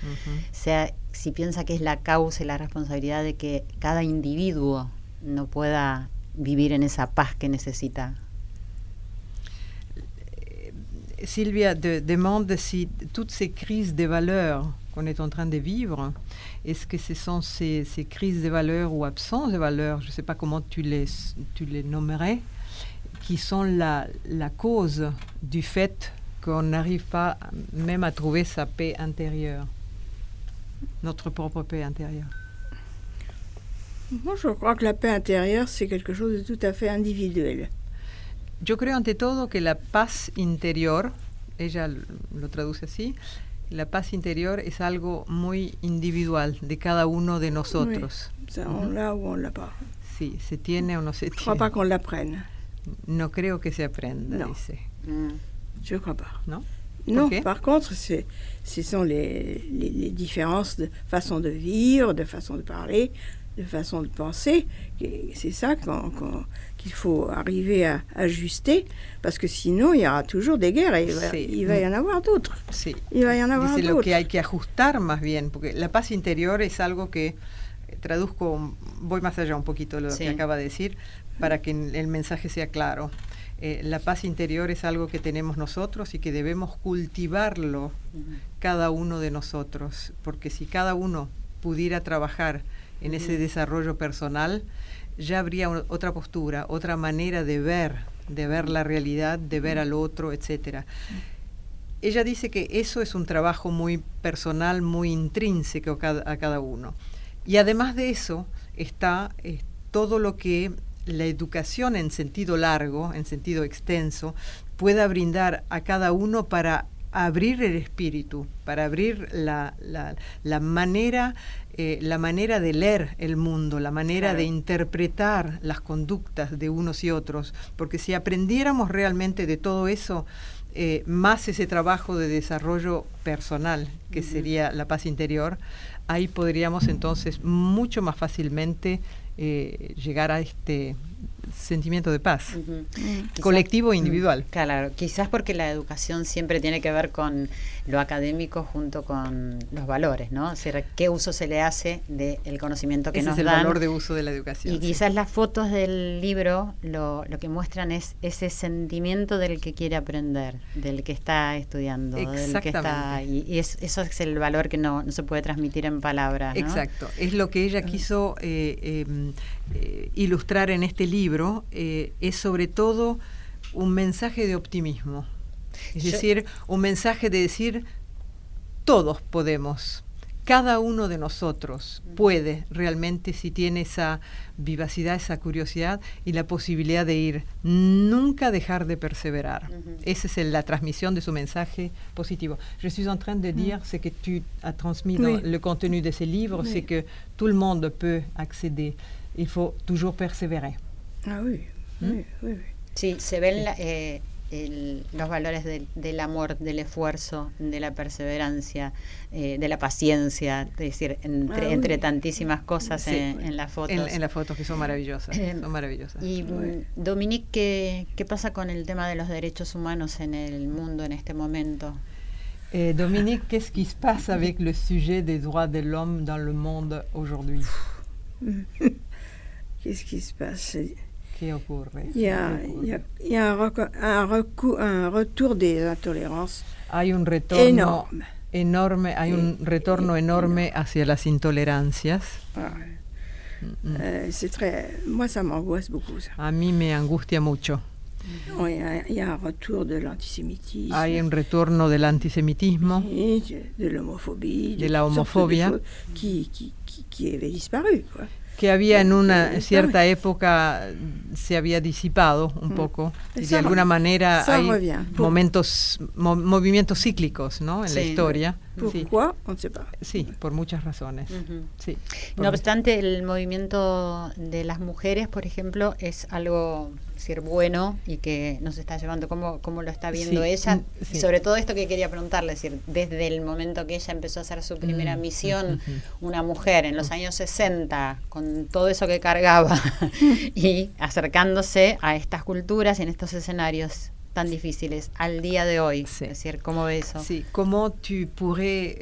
sea si piensa que es la causa y la responsabilidad de que cada individuo no pueda vivir en esa paz que necesita. Sylvia de, demande si toutes ces crises de valeurs qu'on est en train de vivre, est-ce que ce sont ces, ces, crises de valeurs ou absences de valeurs, je ne sais pas comment tu les, tu les nommerais, qui sont la, la cause du fait qu'on n'arrive pas même à trouver sa paix intérieure, notre propre paix intérieure. Moi, je crois que la paix intérieure, c'est quelque chose de tout à fait individuel. Yo creo ante todo que la paz interior, ella lo traduce así, la paz interior es algo muy individual de cada uno de nosotros. Oui, ça, on l'a ou on l'a pas. Sí, se tiene o no se tiene. Je crois pas qu'on l'apprenne. No creo que se aprenda, no. dice. Mm. Je ne crois pas. Non? Non, par contre, ce sont les, les, différences de façon de vivre, de façon de parler, de façon de penser. C'est ça qu'il faut arriver à ajuster, parce que sinon, il y aura toujours des guerres et il va, y en avoir d'autres. Sí. Il va y en avoir d'autres. lo que hay que ajustar más bien, porque la paz interior es algo que traduzco, voy más allá un poquito de lo sí. que acaba de decir, para que el mensaje sea claro. Eh, la paz interior es algo que tenemos nosotros y que debemos cultivarlo cada uno de nosotros, porque si cada uno pudiera trabajar en ese desarrollo personal, ya habría otra postura, otra manera de ver, de ver la realidad, de ver al otro, etcétera. Ella dice que eso es un trabajo muy personal, muy intrínseco a cada, uno. Y además de eso está eh, todo lo que la educación en sentido largo, en sentido extenso, pueda brindar a cada uno para abrir el espíritu, para abrir la, la, manera, eh, la manera de leer el mundo, la manera de interpretar las conductas de unos y otros, porque si aprendiéramos realmente de todo eso, eh, más ese trabajo de desarrollo personal, que sería la paz interior, ahí podríamos entonces mucho más fácilmente eh, llegar a este sentimiento de paz, mm. colectivo e individual. Claro, quizás porque la educación siempre tiene que ver con lo académico junto con los valores, ¿no? O sea, qué uso se le hace del conocimiento que Ese nos es el dan. valor de uso de la educación. Y quizás las fotos del libro lo, lo, que muestran es ese sentimiento del que quiere aprender, del que está estudiando, del que está y, es, eso es el valor que no, no se puede transmitir en palabras. Exacto, es lo que ella quiso eh, em, eh, ilustrar en este libro, eh, es sobre todo un mensaje de optimismo. Es decir, un mensaje de decir, todos podemos, cada uno de nosotros puede realmente si tiene esa vivacidad, esa curiosidad y la posibilidad de ir, nunca dejar de perseverar. Esa es la transmisión de su mensaje positivo. Je suis en train de dire ce que tu as transmis dans le contenu de ce livre, c'est que tout le monde peut accéder. Il faut toujours persévérer. Ah oui, ¿Mm? oui, oui, Sí, se ven la, eh, el, los valores del, del, amor, del esfuerzo, de la perseverancia, eh, de la paciencia, es decir, entre, ah, entre tantísimas cosas sí, en, en, las fotos. En, en, las fotos que son maravillosas, eh, son maravillosas. Y oui. Dominique, ¿qué, ¿qué pasa con el tema de los derechos humanos en el mundo en este momento? Eh, Dominique, qu'est-ce qui se passe avec le sujet des droits de l'homme dans le monde aujourd'hui Qu'est-ce qui se passe? ¿Qué ocurre? Il y a, il y a- il y a un, reco- un recou- un retour des intolérances Hay un retorno énorme. enorme, hay un retorno enorme hacia las intolerancias. Mm, Euh, c'est très. Moi, ça m'angoisse beaucoup, ça. A mí me angustia mucho. Il y a- il y a un retour de l'antisémitisme. Hay un retorno del antisemitismo, de l'homophobie, De la sortes homophobia. choses qui, qui, qui, qui avait disparu. Quoi. Que había en una Está cierta época se había disipado un Mm. poco y de alguna manera hay momentos mo- movimientos cíclicos ¿no? en la historia. Sí, sí por muchas razones. Ujú. sí por No obstante, el movimiento de las mujeres, por ejemplo, es algo decir, bueno y que nos está llevando, ¿cómo, cómo lo está viendo Sí, ella? mm, Y sí. sobre todo esto que quería preguntarle, es decir, desde el momento que ella empezó a hacer su primera Mm, misión, ujú. una mujer en los años 60, con todo eso que cargaba, y acercándose a estas culturas y en estos escenarios tan difíciles al día de hoy. Sí. Es decir, ¿cómo ve eso? Sí, comment tu pourrais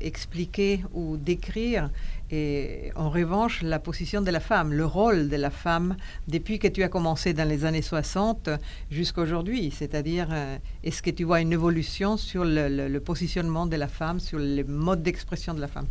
expliquer ou décrire eh, en revanche la position de la femme, le rôle de la femme depuis que tu as commencé dans les années 60 jusqu'à aujourd'hui C'est-à-dire, euh, est-ce que tu vois une évolution sur le, le- le positionnement de la femme, sur le mode d'expression de la femme?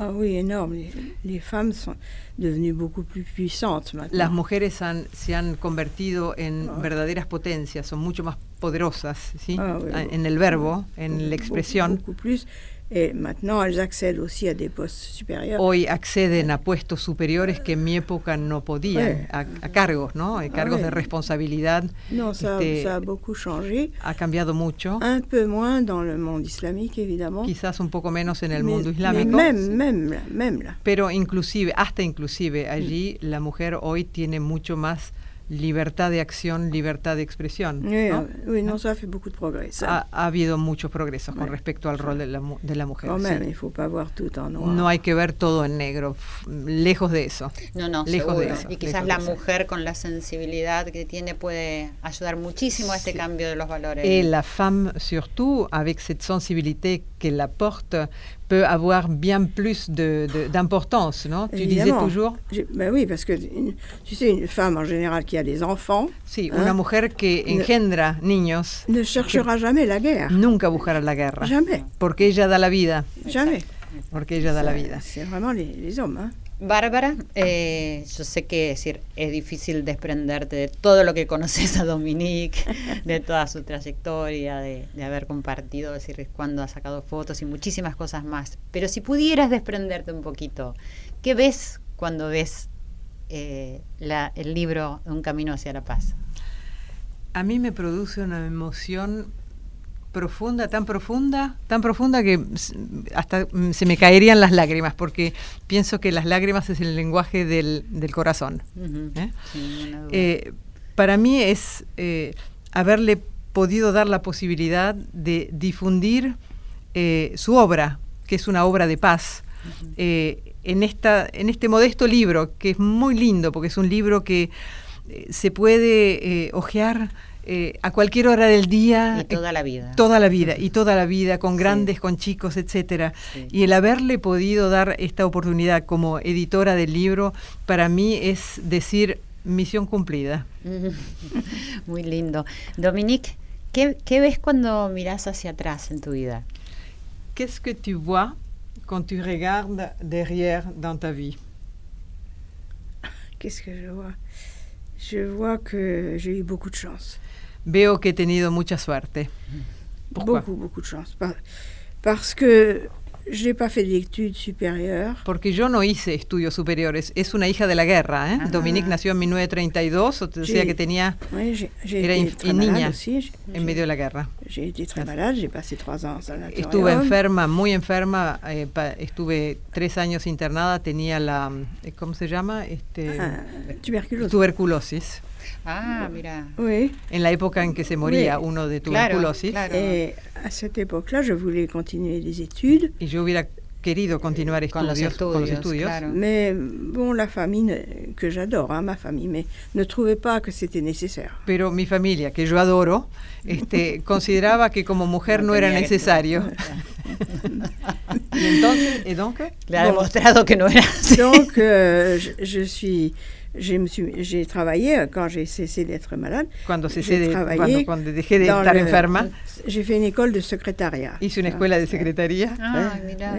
Ah oui, énorme. Les, les femmes sont devenues beaucoup plus puissantes maintenant. Las mujeres han- se han convertido en Ah. verdaderas potencias, son mucho más poderosas ¿sí? Ah, oui, Ah, en el verbo, en la expresión. Beaucoup plus. Et maintenant, elles accèdent aussi à des postes supérieurs. hoy acceden a puestos superiores que en mi época no podían, Sí. a, a cargos, ¿no? A cargos sí. de responsabilidad. Non, ça, Este, ça a beaucoup changé. Ha cambiado mucho, Un peu moins dans le monde islamique, évidemment. quizás un poco menos en el Mais- mundo islámico. même, même là, même là. Pero inclusive, hasta inclusive allí, la mujer hoy tiene mucho más libertad de acción, libertad de expresión. Oui, ¿no? oui, non, ça a fait beaucoup de progrès. Ça. Ha, ha habido muchos progresos con Sí. respecto al rol de la, de la mujer. Même, il faut pas voir tout en noir. No hay que ver todo en negro, lejos de eso. No, no, Lejos de seguro. eso, y quizás la de mujer con la sensibilidad que tiene puede ayudar muchísimo a este Sí. cambio de los valores. Et la femme, surtout, avec cette sensibilité qu'elle apporte, peut avoir bien plus de- de- d'importance, non? Tu disais toujours J'ai- Ben oui, parce que une- tu sais, une femme en général qui a des enfants Sí, Hein? una mujer que Ne- engendra niños ne cherchera jamais la guerre. nunca buscará la guerra. Jamais, Porque ella da la vida. jamais. Porque ella da la vida. C'est vraiment les, les hommes. hein. Bárbara, eh, yo sé que decir, es difícil desprenderte de todo lo que conoces a Dominique, de toda su trayectoria, de, haber compartido, decir, cuando ha sacado fotos y muchísimas cosas más. Pero si pudieras desprenderte un poquito, ¿qué ves cuando ves eh, la- el libro Un camino hacia la paz? A mí me produce una emoción profunda, tan profunda, tan profunda que hasta mm, se me caerían las lágrimas, porque pienso que las lágrimas es el lenguaje del, del corazón. ¿eh? Eh, para mí es eh, haberle podido dar la posibilidad de difundir su obra, que es una obra de paz, en, esta, en este modesto libro, que es muy lindo, porque es un libro que se puede hojear eh, a cualquier hora del día. y toda la vida. Toda la vida, y toda la vida, con grandes, con chicos, etcétera. Sí. Y el haberle podido dar esta oportunidad como editora del libro, para mí es decir misión cumplida. Muy lindo. Dominique, ¿qué, qué ves cuando miras hacia atrás en tu vida? Qu'est-ce que tu vois quand tu regardes derrière dans ta vie Qu'est-ce que je vois Je vois que j'ai eu beaucoup de chance. Veo que he tenido mucha suerte. Pourquoi Beaucoup, beaucoup de chance. Par- parce que je n'ai pas fait d'études supérieures. Porque yo no hice estudios superiores. Es una hija de la guerra. ¿eh? Ah. Dominique nació en 1932, o Sí. que tenía Oui, j'ai j'ai Era été inf- très y niña. aussi. En medio de la guerra. J'ai été très malade. J'ai passé trois ans en. Estuve enferma, muy enferma. eh, pa- estuve tres años internada. Tenía la, eh, ¿cómo se llama? Este, Ah, tuberculose. tuberculosis. Ah, mira. Oui. En la época en que se moría Oui. uno de Claro, tuberculosis. claro. Et à cette époque-là, je voulais continuer des études. Y yo hubiera querido continuar Con los estudios, con los estudios, estudios. claro. Mais bon, la famille, ne- que j'adore, hein, ma famille, mais ne trouvait pas que c'était nécessaire. Pero mi familia, que yo adoro, este, consideraba que como mujer no, No era que necesario. y entonces, ¿y donc? Le ha demostrado que no era así. Donc, euh, je, je suis j'ai travaillé quand j'ai cessé d'être malade. Cuando cesé de, cuando, cuando dejé de estar enferma. J'ai fait une école de secrétariat. Hice una escuela de secretaría. Ah, mira.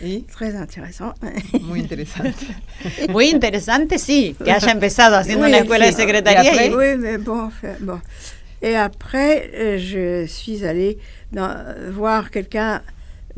¿Y? Très intéressant. Muy interesante. Muy interesante, sí, que haya empezado haciendo oui, una escuela sí. de secretaría. Y... Oui, mais bon, bon. Et après, euh, je suis allée dans, voir quelqu'un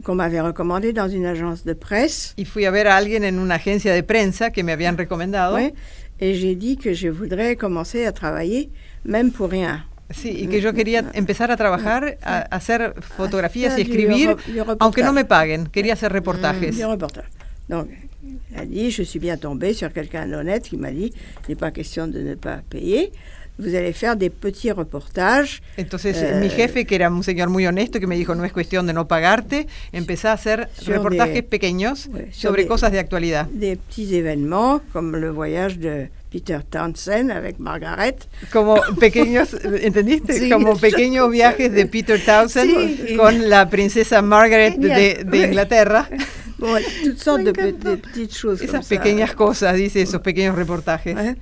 qu'on m'avait recommandé dans une agence de presse. Y fui a ver a alguien en una agencia de prensa que me habían recomendado. Oui, et j'ai dit que je voudrais commencer à travailler, même pour rien. Sí, y que yo quería empezar a trabajar, a, a hacer fotografías y escribir, aunque no me paguen. Quería hacer reportajes. Mm, reportages. Donc, il a dit, je suis bien tombée sur quelqu'un d'honnête qui m'a dit, il n'est pas question de ne pas payer. Vous allez faire des petits reportages. Entonces, eh, mi jefe, que era un señor muy honesto, que me dijo, no es cuestión de no pagarte, empecé a hacer reportajes pequeños ouais, sobre cosas de actualidad. Des petits événements, comme le voyage de Peter Townsend avec Margaret. Como pequeños, ¿entendiste? Sí, Como pequeños viajes de Peter Townsend sí, con la princesa Margaret de, de Inglaterra. Bon, toutes sortes de, de, petites choses. Esas pequeñas ça. cosas, dice, esos pequeños reportajes. Ouais.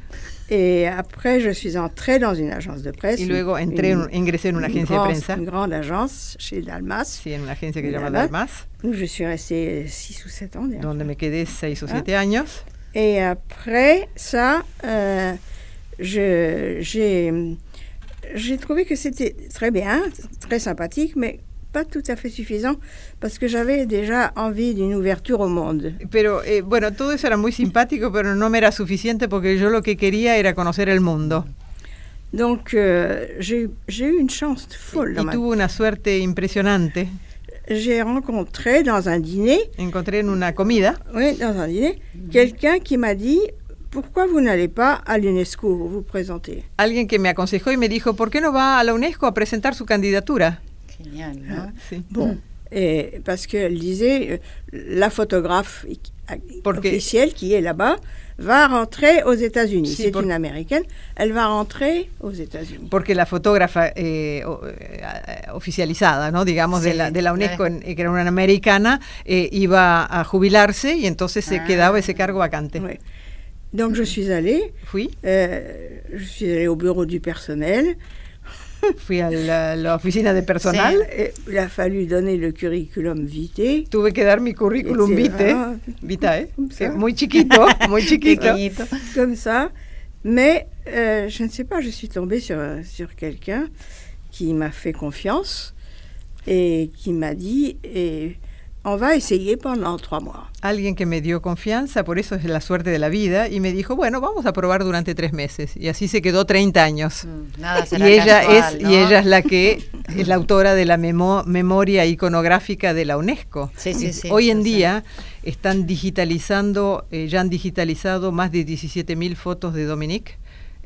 Et après, je suis entrée dans une agence de presse. Y luego entré, une, ingresé en una agencia grande, de prensa. Une grande agence chez Dalmas. Sí, en una agencia que llama Dalmas. Où je suis restée 6 ou 7 ans. Donde me quedé 6 o 7 ah. años. Et après ça, euh, j'ai trouvé que c'était très bien, très sympathique, mais pas tout à fait suffisant parce que j'avais déjà envie d'une ouverture au monde. Pero eh, bueno, todo eso era muy simpático, pero no me era suficiente porque yo lo que quería era conocer el mundo. Donc euh, j'ai eu une chance folle. Y, y tuve una suerte impresionante. J'ai rencontré dans un dîner. Encontré en una comida. Oui, dans un dîner, quelqu'un qui m'a dit pourquoi vous n'allez pas à l'UNESCO vous présenter Alguien que me aconsejó y me dijo, ¿por qué no va a la UNESCO a presentar su candidatura? Génial, ¿no? Sí. Bon. Et parce qu'elle disait, euh, la photographe officielle qui est là-bas va rentrer aux États-Unis. C'est por, une américaine, elle va rentrer aux États-Unis. Porque la fotógrafa eh, oficializada, ¿no? digamos, sí, de, la, de la UNESCO, en, que era una americana, eh, iba a jubilarse y entonces se ah. quedaba ese cargo vacante. Oui. Donc je suis allée. Oui. Euh, je suis allée au bureau du personnel. Fui a la, la, oficina de personal. Sí, il a fallu donner le curriculum vitae. Tuve que dar mi curriculum vitae. Vitae. Muy chiquito, muy chiquito. Comme ça. Mais euh, je ne sais pas, je suis tombée sur, sur quelqu'un qui m'a fait confiance et qui m'a dit et on va essayer pendant trois mois. Alguien que me dio confianza, por eso es la suerte de la vida, y me dijo, bueno, vamos a probar durante tres meses. Y así se quedó 30 años. Mm, nada y, ella casual, es, ¿no? y ella es la que es la autora de la memo, memoria iconográfica de la UNESCO. Sí, sí, sí, Hoy en sí, día están digitalizando, eh, ya han digitalizado más de 17.000 fotos de Dominique.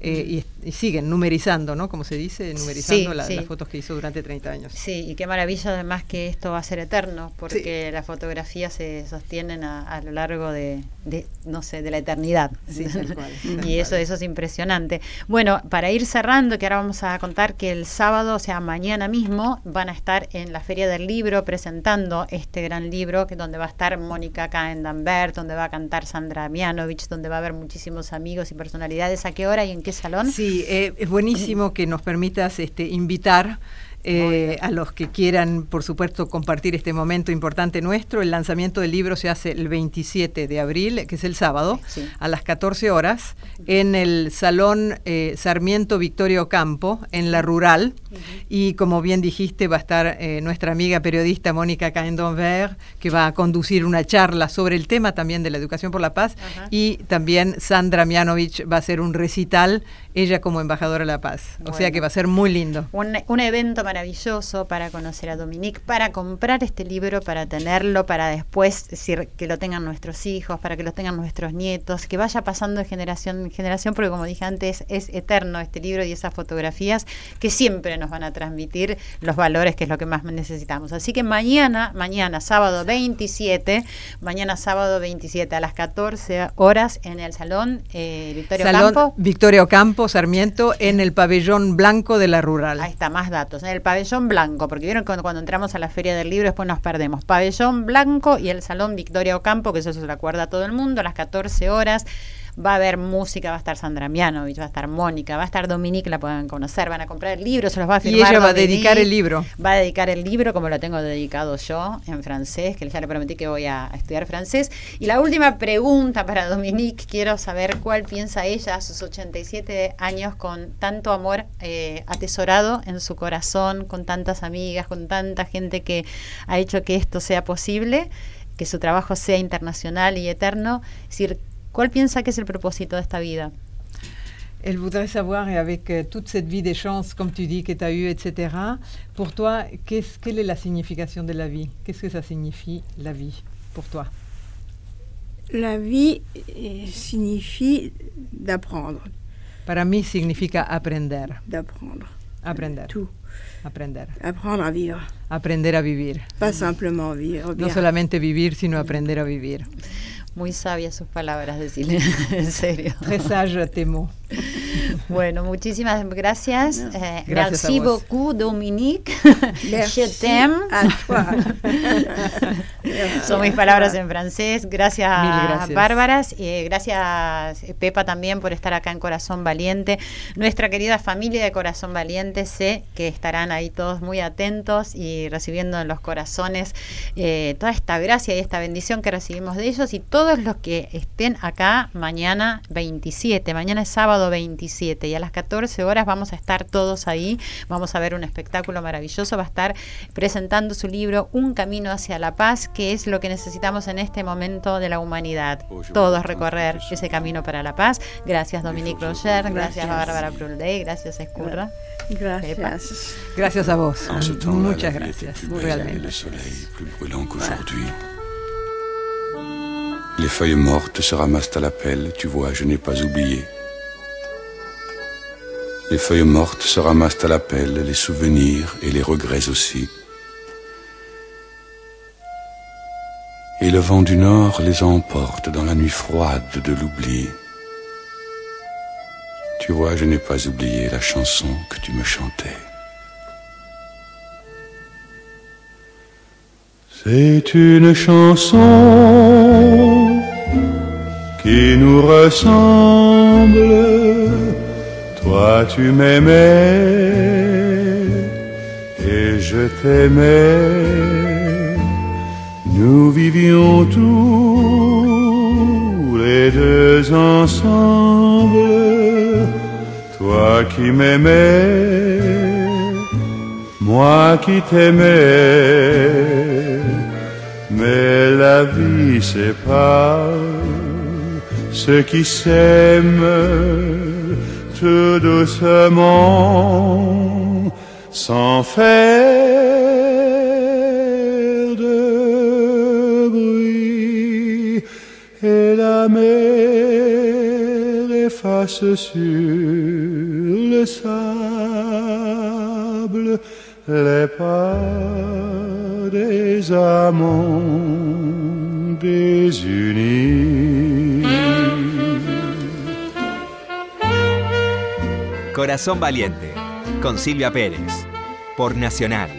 Eh, y, y, siguen numerizando, ¿no? Como se dice, numerizando sí, la, sí. las fotos que hizo durante 30 años. Sí, y qué maravilla además que esto va a ser eterno, porque sí. las fotografías se sostienen a, a lo largo de, de, no sé, de la eternidad. Sí, tal cual, tal y eso, cual. eso es impresionante. Bueno, para ir cerrando, que ahora vamos a contar que el sábado, o sea, mañana mismo, van a estar en la Feria del Libro presentando este gran libro, que donde va a estar Mónica Caendambert, donde va a cantar Sandra Mianovich, donde va a haber muchísimos amigos y personalidades. ¿A qué hora y en qué salón? Sí, eh, es buenísimo que nos permitas este, invitar eh, a los que quieran, por supuesto, compartir este momento importante nuestro. El lanzamiento del libro se hace el 27 de abril, que es el sábado, sí. a las 14 horas, en el Salón eh, Sarmiento Victorio Campo, en la Rural. Uh -huh. Y como bien dijiste, va a estar eh, nuestra amiga periodista Mónica Caendonver, que va a conducir una charla sobre el tema también de la educación por la paz. Uh -huh. Y también Sandra Mianovich va a hacer un recital, ella como embajadora de la paz. Bueno. O sea que va a ser muy lindo. Un, un evento maravilloso para conocer a Dominique, para comprar este libro, para tenerlo, para después decir que lo tengan nuestros hijos, para que lo tengan nuestros nietos, que vaya pasando de generación en generación, porque como dije antes, es eterno este libro y esas fotografías que siempre nos van a transmitir los valores, que es lo que más necesitamos. Así que mañana, mañana, sábado 27, mañana sábado 27 a las 14 horas en el Salón eh, Victorio Salón Campo. Victorio Campo, Sarmiento, en el pabellón blanco de la rural. Ahí está, más datos. En el pabellón blanco, porque vieron cuando, cuando entramos a la feria del libro después nos perdemos. Pabellón blanco y el Salón Victoria Ocampo, que eso se lo acuerda a todo el mundo, a las 14 horas va a haber música, va a estar Sandra Mianovich, va a estar Mónica, va a estar Dominique, la pueden conocer, van a comprar el libro, se los va a firmar. Y ella va a dedicar el libro. Va a dedicar el libro como lo tengo dedicado yo en francés, que ya le prometí que voy a estudiar francés. Y la última pregunta para Dominique, quiero saber cuál piensa ella a sus 87 años con tanto amor eh, atesorado en su corazón, con tantas amigas, con tanta gente que ha hecho que esto sea posible que su trabajo sea internacional y eterno. Es decir, ¿Cuál piensa que es el propósito de esta vida? Elle voudrait savoir, et avec euh, toute cette vie des chances, comme tu dis, que tu as eu, etc., pour toi, quelle est la signification de la vie? Qu'est-ce que ça signifie, la vie, pour toi? La vie eh, signifie d'apprendre. Para mí significa aprender. D'apprendre. Aprender. Tout. Aprender. Apprendre à vivre. Aprender a vivir. Pas simplement vivre. No solamente vivir, sino aprender a vivir. Muy sabias sus palabras, decirle, en serio. Mots. Bueno, muchísimas gracias. No. Eh, gracias merci beaucoup, Dominique. Merci Je t'aime. Son mis palabras en francés. Gracias, gracias. Bárbaras. Eh, gracias, eh, Pepa, también por estar acá en Corazón Valiente. Nuestra querida familia de Corazón Valiente, sé que estarán ahí todos muy atentos y recibiendo en los corazones eh, toda esta gracia y esta bendición que recibimos de ellos y todos los que estén acá mañana 27. Mañana es sábado 27 y a las 14 horas vamos a estar todos ahí. Vamos a ver un espectáculo maravilloso. Va a estar presentando su libro Un camino hacia la paz, que es lo que necesitamos en este momento de la humanidad. Todos recorrer ese camino para la paz. Gracias Dominique Roger, gracias Bárbara Brulday, gracias Escurra. Gracias. Gracias a vos. Muchas gracias. Realmente. Les feuilles mortes se ramassent à la pelle, tu vois, je n'ai pas oublié. Les feuilles mortes se ramassent à la pelle, les souvenirs et les regrets aussi. Et le vent du nord les emporte dans la nuit froide de l'oubli. Tu vois, je n'ai pas oublié la chanson que tu me chantais. C'est une chanson qui nous ressemble. Toi tu m'aimais et je t'aimais. Nous vivions tous les deux ensemble. Toi qui m'aimais, moi qui t'aimais. Mais la vie sépare ceux qui s'aiment tout doucement sans faire la mer efface sur le sable les pas des amants désunis. Corazón Valiente, con Silvia Pérez, por Nacional.